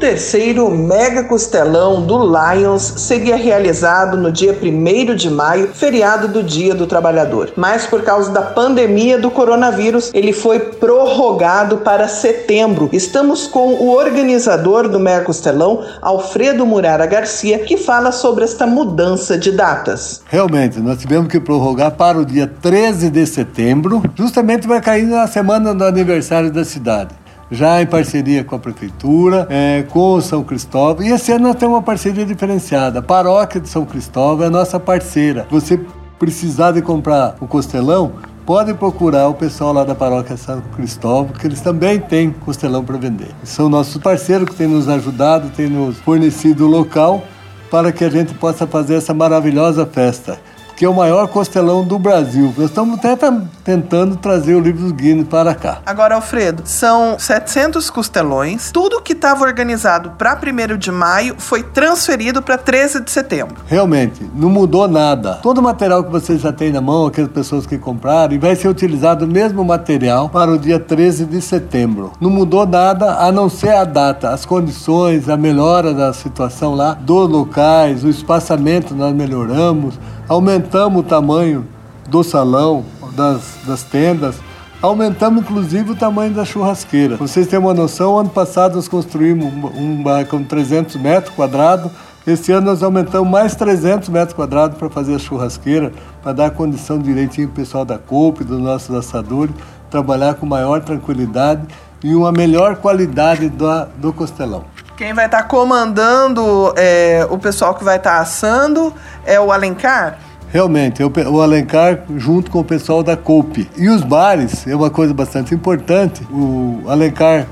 Terceiro Mega Costelão do Lions seria realizado no dia 1 de maio, feriado do Dia do Trabalhador. Mas por causa da pandemia do coronavírus, ele foi prorrogado para setembro. Estamos com o organizador do Mega Costelão, Alfredo Murara Garcia, que fala sobre esta mudança de datas. Realmente, nós tivemos que prorrogar para o dia 13 de setembro, justamente vai cair na semana do aniversário da cidade já em parceria com a Prefeitura, é, com o São Cristóvão. E esse ano nós temos uma parceria diferenciada. A Paróquia de São Cristóvão é a nossa parceira. Você precisar de comprar o costelão, pode procurar o pessoal lá da Paróquia São Cristóvão, que eles também têm costelão para vender. São nossos parceiros que têm nos ajudado, têm nos fornecido o local para que a gente possa fazer essa maravilhosa festa que é o maior costelão do Brasil. Nós estamos até tentando trazer o livro do Guinness para cá. Agora, Alfredo, são 700 costelões. Tudo que estava organizado para 1 de maio foi transferido para 13 de setembro. Realmente, não mudou nada. Todo o material que você já tem na mão, aquelas pessoas que compraram, vai ser utilizado o mesmo material para o dia 13 de setembro. Não mudou nada a não ser a data, as condições, a melhora da situação lá, dos locais, o espaçamento nós melhoramos aumentamos o tamanho do salão, das, das tendas, aumentamos inclusive o tamanho da churrasqueira. Vocês terem uma noção, ano passado nós construímos um barracão de 300 metros quadrados, esse ano nós aumentamos mais 300 metros quadrados para fazer a churrasqueira, para dar condição direitinho para o pessoal da COP, dos nossos assadores, trabalhar com maior tranquilidade e uma melhor qualidade do, do costelão. Quem vai estar tá comandando é, o pessoal que vai estar tá assando é o Alencar? Realmente, o Alencar junto com o pessoal da COPE. E os bares é uma coisa bastante importante. O Alencar,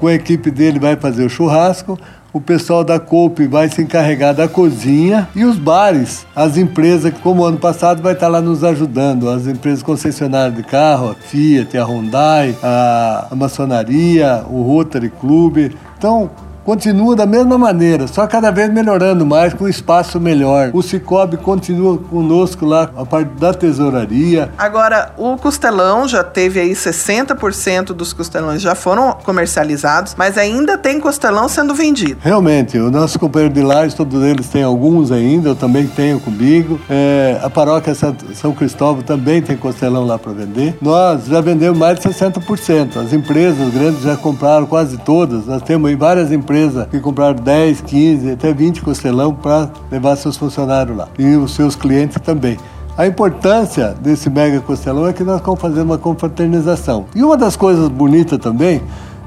com a equipe dele, vai fazer o churrasco. O pessoal da COPE vai se encarregar da cozinha e os bares, as empresas, como ano passado, vai estar lá nos ajudando, as empresas concessionárias de carro, a Fiat, a Hyundai, a, a maçonaria, o Rotary Club. Então, continua da mesma maneira, só cada vez melhorando mais, com espaço melhor. O Cicobi continua conosco lá, a parte da tesouraria. Agora, o costelão já teve aí 60% dos costelões já foram comercializados, mas ainda tem costelão sendo vendido. Realmente, o nosso companheiro de lares, todos eles têm alguns ainda, eu também tenho comigo. É, a paróquia São Cristóvão também tem costelão lá para vender. Nós já vendemos mais de 60%. As empresas grandes já compraram quase todas. Nós temos aí várias empresas empresa que compraram 10, 15, até 20 costelão para levar seus funcionários lá e os seus clientes também. A importância desse mega costelão é que nós estamos fazendo uma confraternização. E uma das coisas bonitas também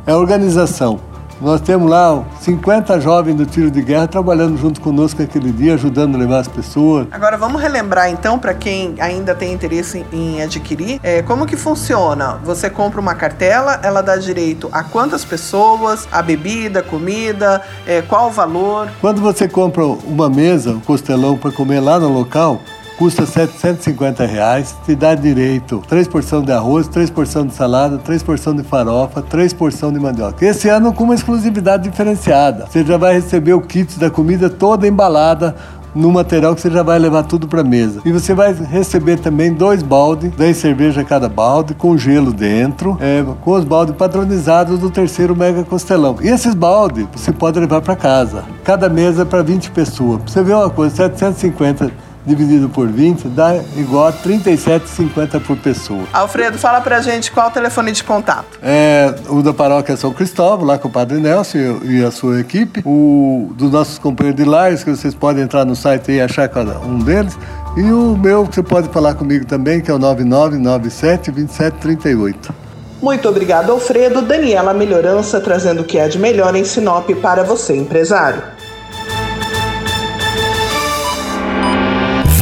é a organização. Nós temos lá 50 jovens do tiro de guerra trabalhando junto conosco aquele dia, ajudando a levar as pessoas. Agora vamos relembrar então para quem ainda tem interesse em adquirir, é, como que funciona? Você compra uma cartela, ela dá direito a quantas pessoas, a bebida, comida, é, qual o valor? Quando você compra uma mesa, um costelão para comer lá no local, custa 750 reais, te dá direito 3 porções de arroz, 3 porções de salada, 3 porções de farofa, 3 porções de mandioca. Esse ano com uma exclusividade diferenciada. Você já vai receber o kit da comida toda embalada no material que você já vai levar tudo para mesa. E você vai receber também dois baldes, 10 cerveja cada balde, com gelo dentro, é, com os baldes padronizados do terceiro Mega Costelão. E esses baldes você pode levar para casa. Cada mesa para 20 pessoas. Você vê uma coisa, 750 dividido por 20 dá igual a 37,50 por pessoa. Alfredo, fala pra gente qual o telefone de contato. É o da paróquia São Cristóvão, lá com o Padre Nelson e a sua equipe. O dos nossos companheiros de lares, que vocês podem entrar no site e achar cada um deles. E o meu, que você pode falar comigo também, que é o 9997 2738. Muito obrigado, Alfredo. Daniela Melhorança trazendo o que há de melhor em Sinop para você, empresário.